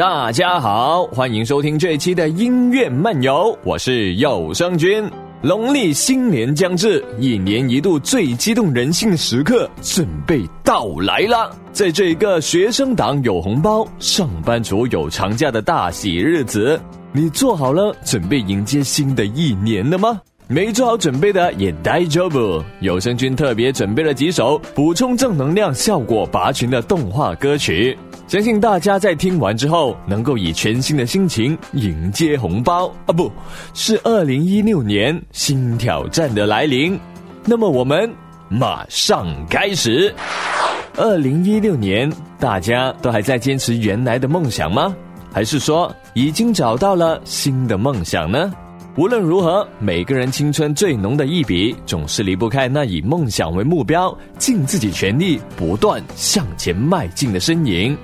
大家好，欢迎收听这一期的音乐漫游，我是有声君。农历新年将至，一年一度最激动人心的时刻准备到来了。在这一个学生党有红包、上班族有长假的大喜日子，你做好了准备迎接新的一年了吗？没做好准备的也待着不。有声君特别准备了几首补充正能量、效果拔群的动画歌曲。相信大家在听完之后，能够以全新的心情迎接红包啊，不是二零一六年新挑战的来临。那么我们马上开始。二零一六年，大家都还在坚持原来的梦想吗？还是说已经找到了新的梦想呢？无论如何，每个人青春最浓的一笔，总是离不开那以梦想为目标，尽自己全力，不断向前迈进的身影。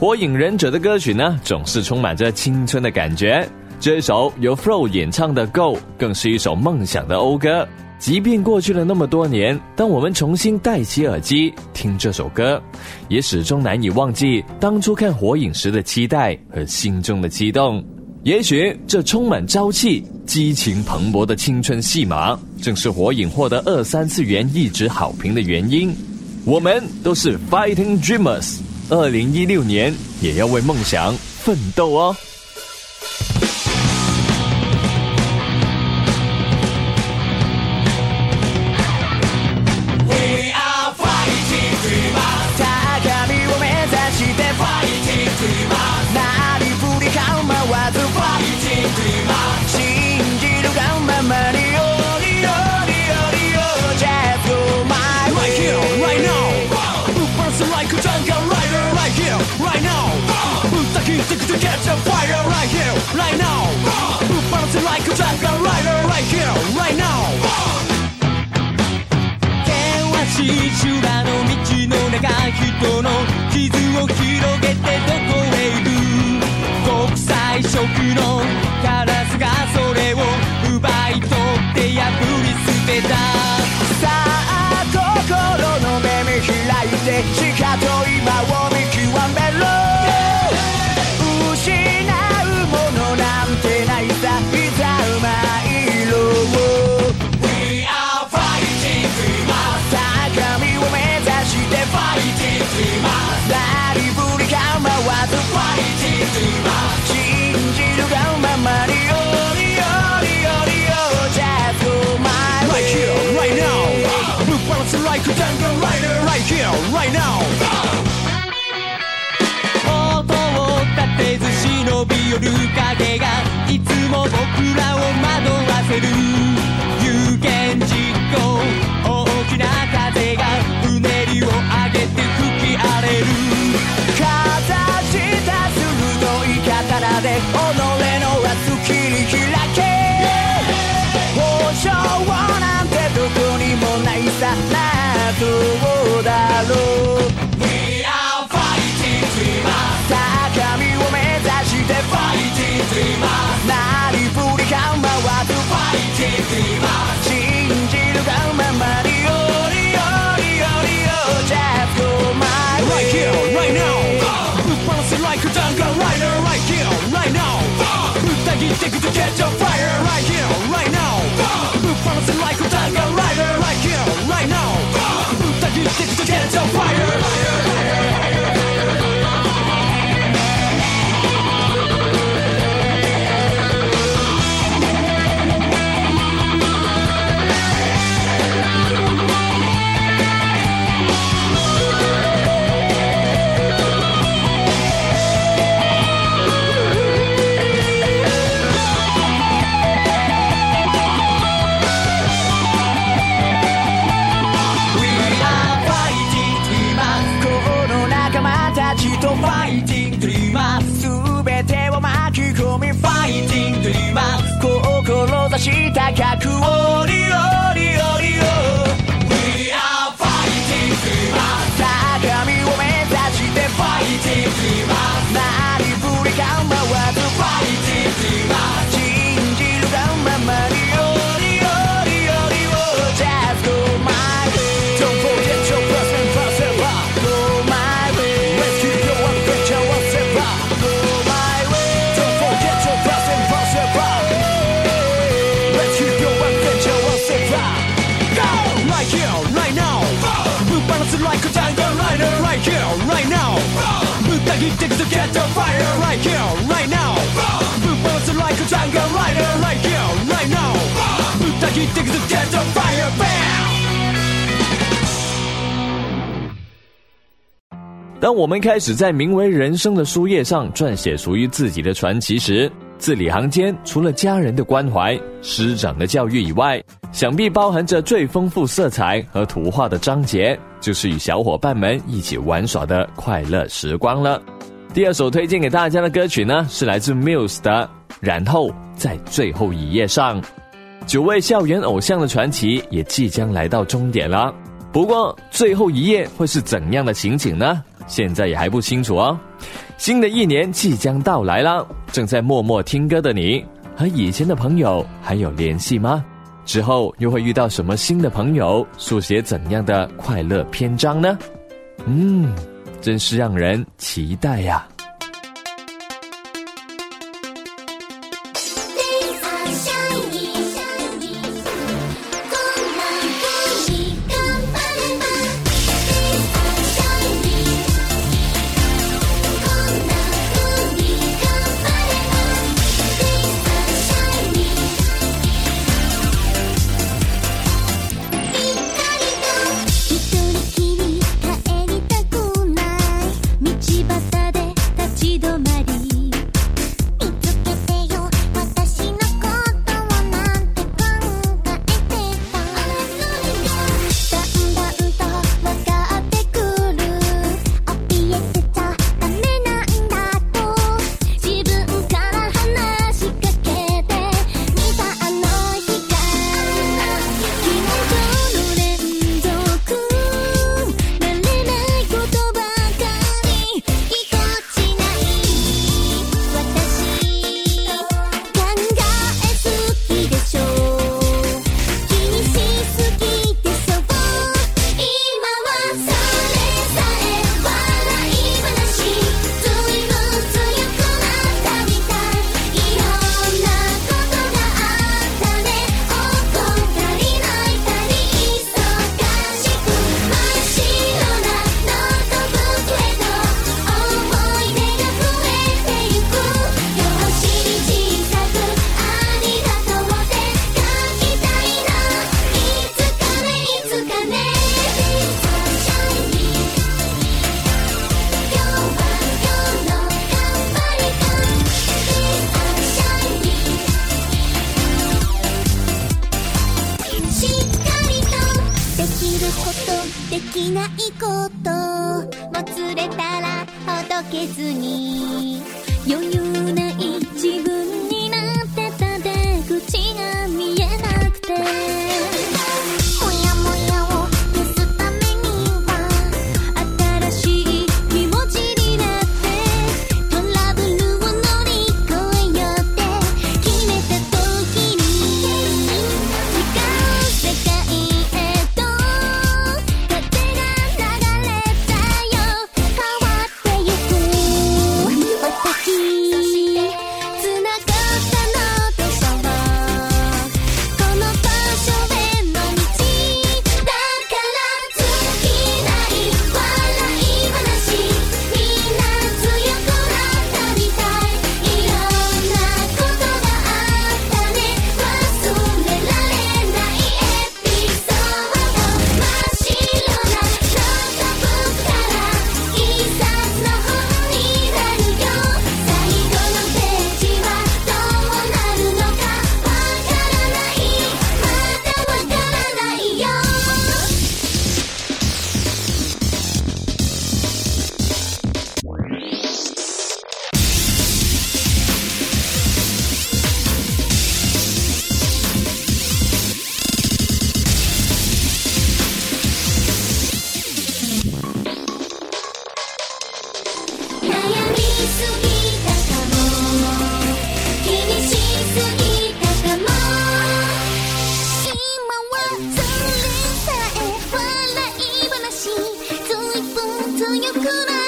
《火影忍者》的歌曲呢，总是充满着青春的感觉。这首由 f l o 演唱的《Go》，更是一首梦想的讴歌。即便过去了那么多年，当我们重新戴起耳机听这首歌，也始终难以忘记当初看《火影》时的期待和心中的激动。也许这充满朝气、激情蓬勃的青春戏码，正是《火影》获得二三次元一直好评的原因。我们都是 Fighting Dreamers。二零一六年也要为梦想奋斗哦。広げてどこへ行く国際色のカラスがそれを奪い取って破り捨てたさあ心の目見開いて地下と今をる影がいつも僕らを惑わせる有言実行大きな風がうねりを上げて吹き荒れるかざした鋭い刀で己の your 当我们开始在名为人生的书页上撰写属于自己的传奇时，字里行间，除了家人的关怀、师长的教育以外，想必包含着最丰富色彩和图画的章节，就是与小伙伴们一起玩耍的快乐时光了。第二首推荐给大家的歌曲呢，是来自 Muse 的《然后在最后一页上》，九位校园偶像的传奇也即将来到终点了。不过，最后一页会是怎样的情景呢？现在也还不清楚哦。新的一年即将到来啦！正在默默听歌的你，和以前的朋友还有联系吗？之后又会遇到什么新的朋友，书写怎样的快乐篇章呢？嗯，真是让人期待呀！you gonna.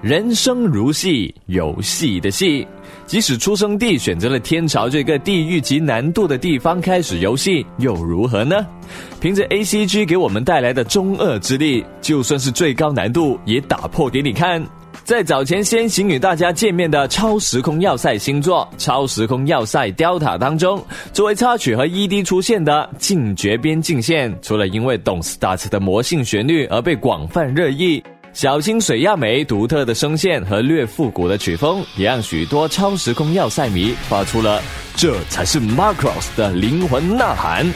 人生如戏，游戏的戏。即使出生地选择了天朝这个地狱级难度的地方开始游戏，又如何呢？凭着 A C G 给我们带来的中二之力，就算是最高难度也打破给你看。在早前先行与大家见面的《超时空要塞》星座，《超时空要塞》碉塔当中，作为插曲和 E D 出现的《禁绝边境线》，除了因为《Don't Start》的魔性旋律而被广泛热议。小清水亚美独特的声线和略复古的曲风，也让许多《超时空要塞》迷发出了“这才是 m a Cross 的灵魂呐喊”。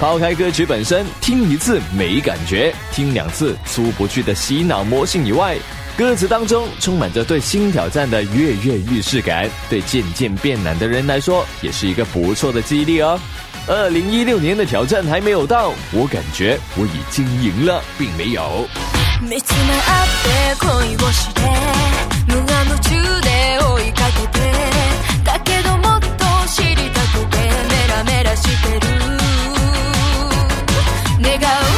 抛开歌曲本身，听一次没感觉，听两次出不去的洗脑魔性以外，歌词当中充满着对新挑战的跃跃欲试感，对渐渐变懒的人来说，也是一个不错的激励哦。2016年的挑战还没有到，我感觉我已经赢了，并没有。見つめ合って恋をして無我夢中で追いかけてだけどもっと知りたくてメラメラしてる願う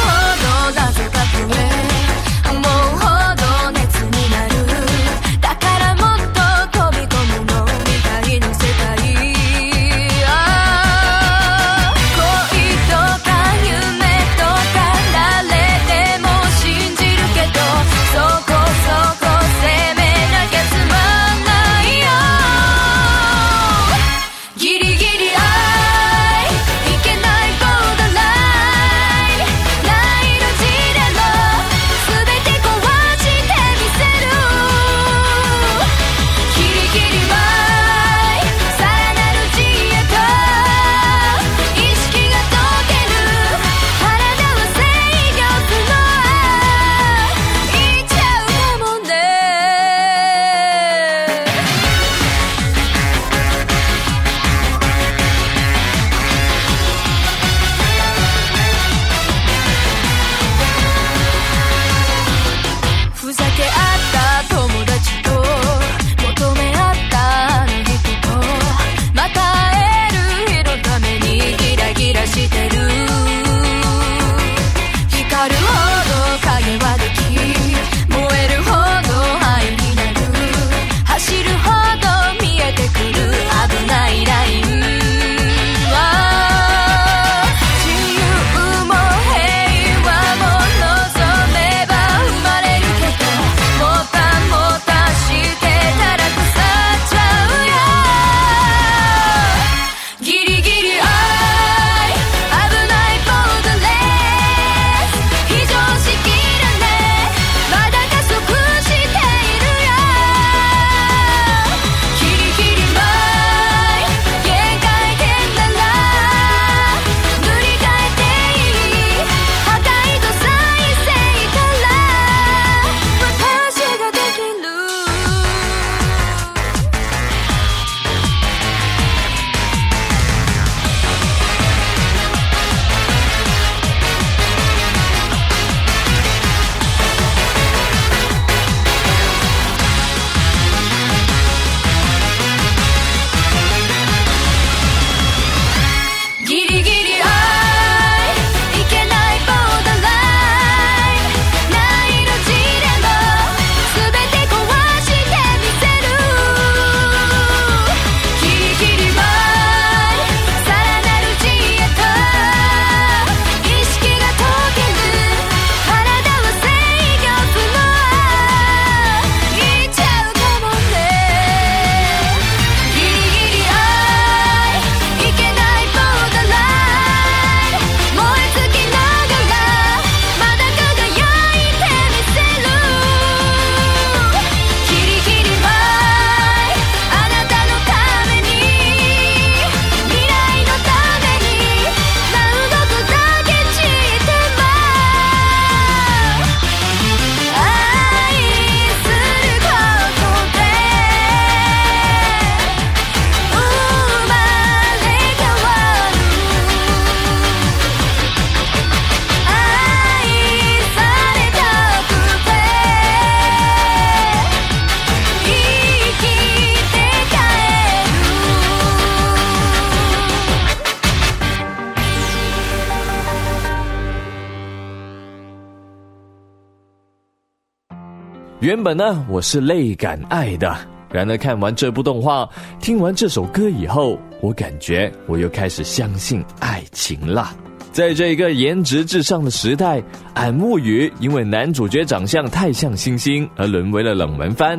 原本呢，我是泪感爱的，然而看完这部动画，听完这首歌以后，我感觉我又开始相信爱情了。在这一个颜值至上的时代，《俺木语》因为男主角长相太像星星而沦为了冷门番。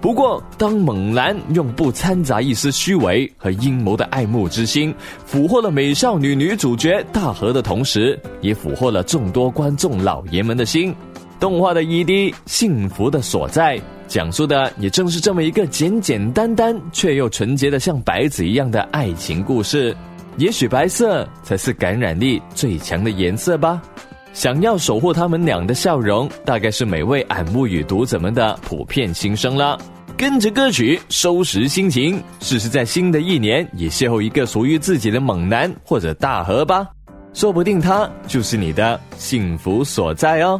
不过，当猛男用不掺杂一丝虚伪和阴谋的爱慕之心俘获了美少女女主角大和的同时，也俘获了众多观众老爷们的心。动画的 ED《幸福的所在》讲述的也正是这么一个简简单单却又纯洁的像白纸一样的爱情故事。也许白色才是感染力最强的颜色吧。想要守护他们俩的笑容，大概是每位耳目与读者们的普遍心声了。跟着歌曲收拾心情，试试在新的一年也邂逅一个属于自己的猛男或者大河吧。说不定他就是你的幸福所在哦。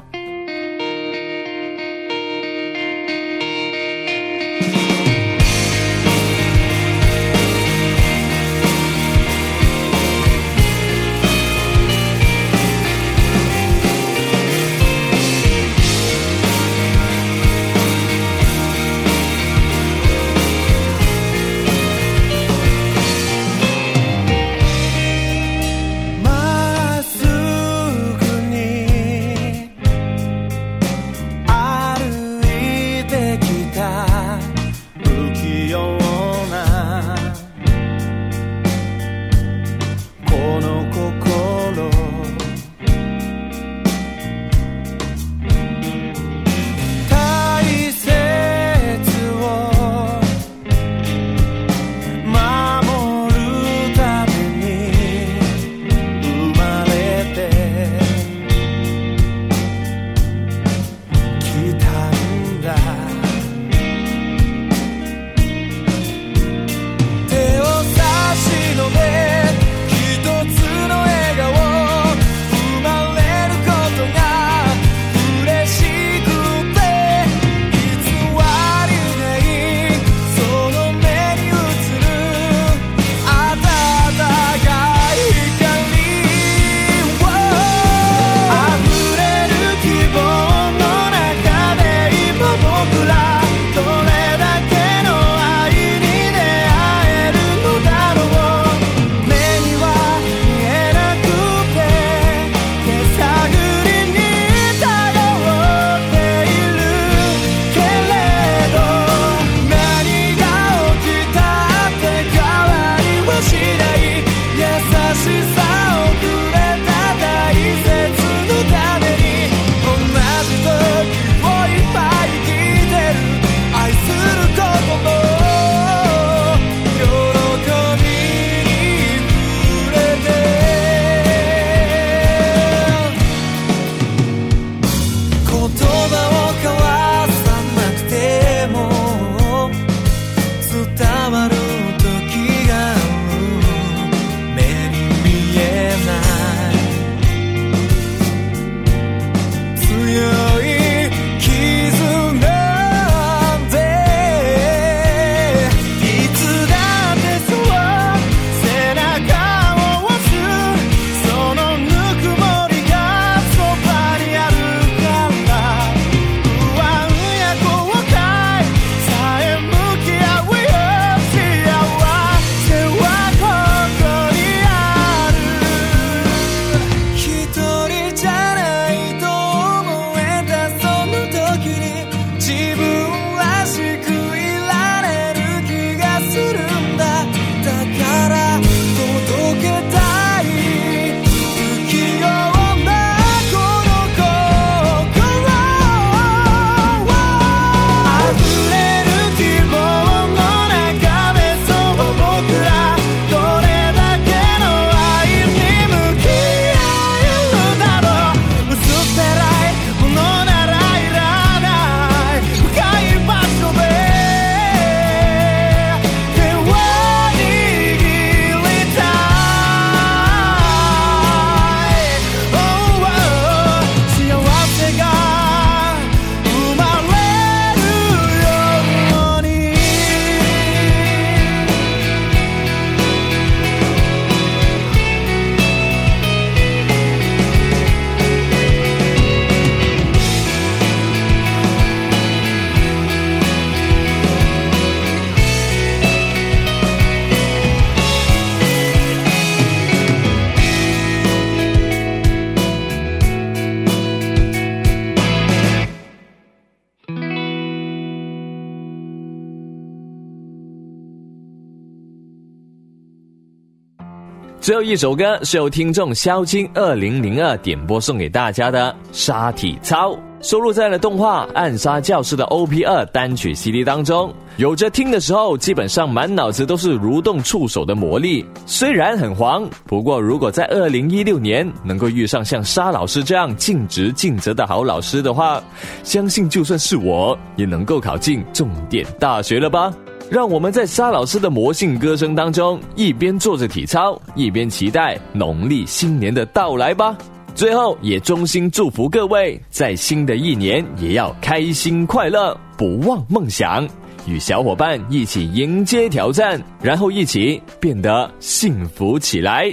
最后一首歌是由听众萧青二零零二点播送给大家的《沙体操》，收录在了动画《暗杀教室》的 OP 二单曲 CD 当中。有着听的时候，基本上满脑子都是蠕动触手的魔力。虽然很黄，不过如果在二零一六年能够遇上像沙老师这样尽职尽责的好老师的话，相信就算是我也能够考进重点大学了吧。让我们在沙老师的魔性歌声当中，一边做着体操，一边期待农历新年的到来吧。最后，也衷心祝福各位在新的一年也要开心快乐，不忘梦想，与小伙伴一起迎接挑战，然后一起变得幸福起来。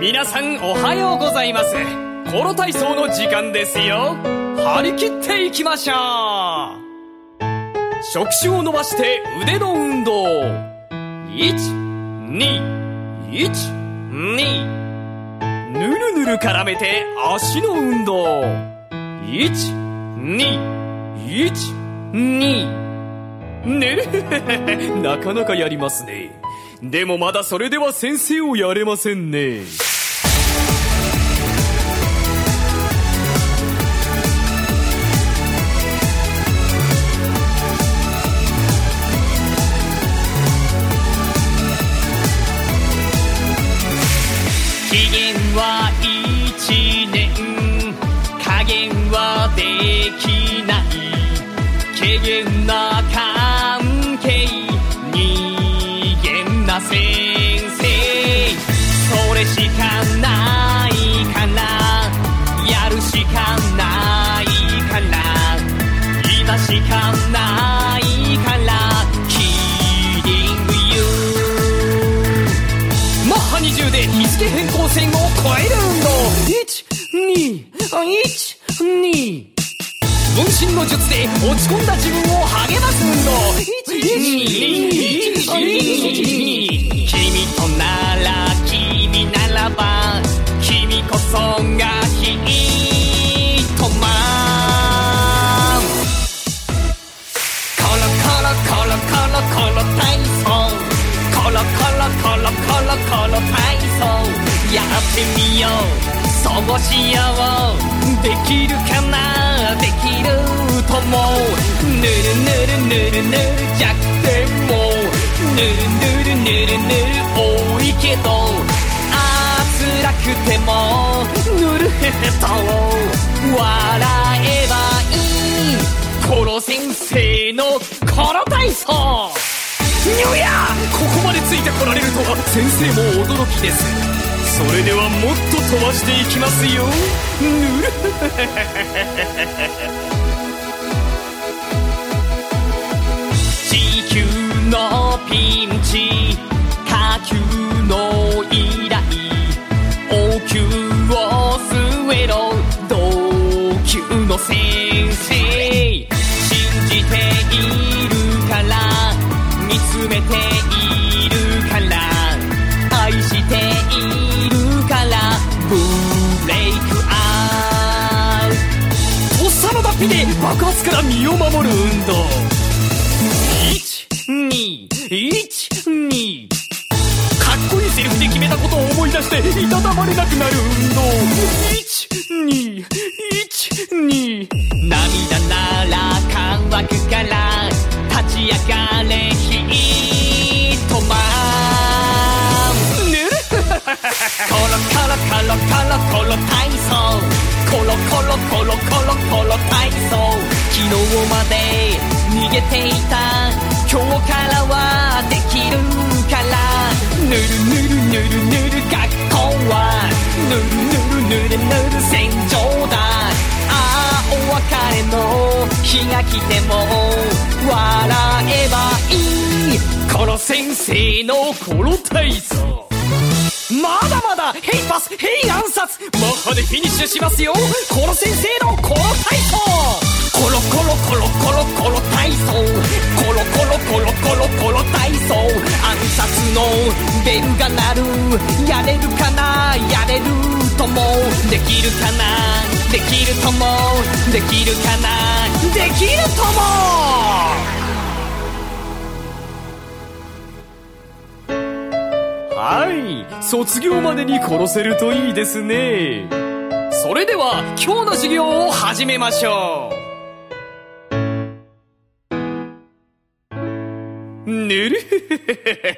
皆さん、おはようございます。この体操の時間ですよ。張り切って行きましょう。触手を伸ばして腕の運動1212ぬるぬる絡めて足の運動1212ねえなかなかやりますねでもまだそれでは先生をやれませんね先生それしかないからやるしかないから今しかないからキ i リング o u マッハ20で日付変更線を超える運動1 2 1 2渾身の術で落ち込んだ自分を励ます運動君となら君ならば君こそがヒートマンコロコロコロコロコロ体操コロコロコロコロコロ体操やってみようしようできるかなできるともぬるぬるぬるぬる弱点もぬるぬるぬるぬる多いけどあらくてもぬるへへと笑えばいいコロ先生のコロ体操ニューヤーここまでついてこられるとは先生も驚きですそれではもっと飛ばしていきますよぬる地球のピンチ火球の依頼王球を据えろ同級の先生信じているから見つめてで爆発から身を守る運動1212かっこいいセリフで決めたことを思い出していたたまれなくなる運動1212涙なら乾くから立ち上がれヒートマンコロコロコロコロコロ体操ロコロコロコロコロ体操昨日まで逃げていた今日からはできるからぬるぬるぬるぬる学校はぬるぬるぬるぬる戦場だああお別れの日が来ても笑えばいいコロ先生のコロ体操まだまだヘイパスヘイ暗殺マッハでフィニッシュしますよこの先生のこの体操コロコロコロコロコロ体操コロコロコロコロコロ体操暗殺のベルが鳴るやれるかなやれるともできるかなできるともできるかなできるともい卒業までに殺せるといいですねそれでは今日の授業を始めましょうぬるへへへへ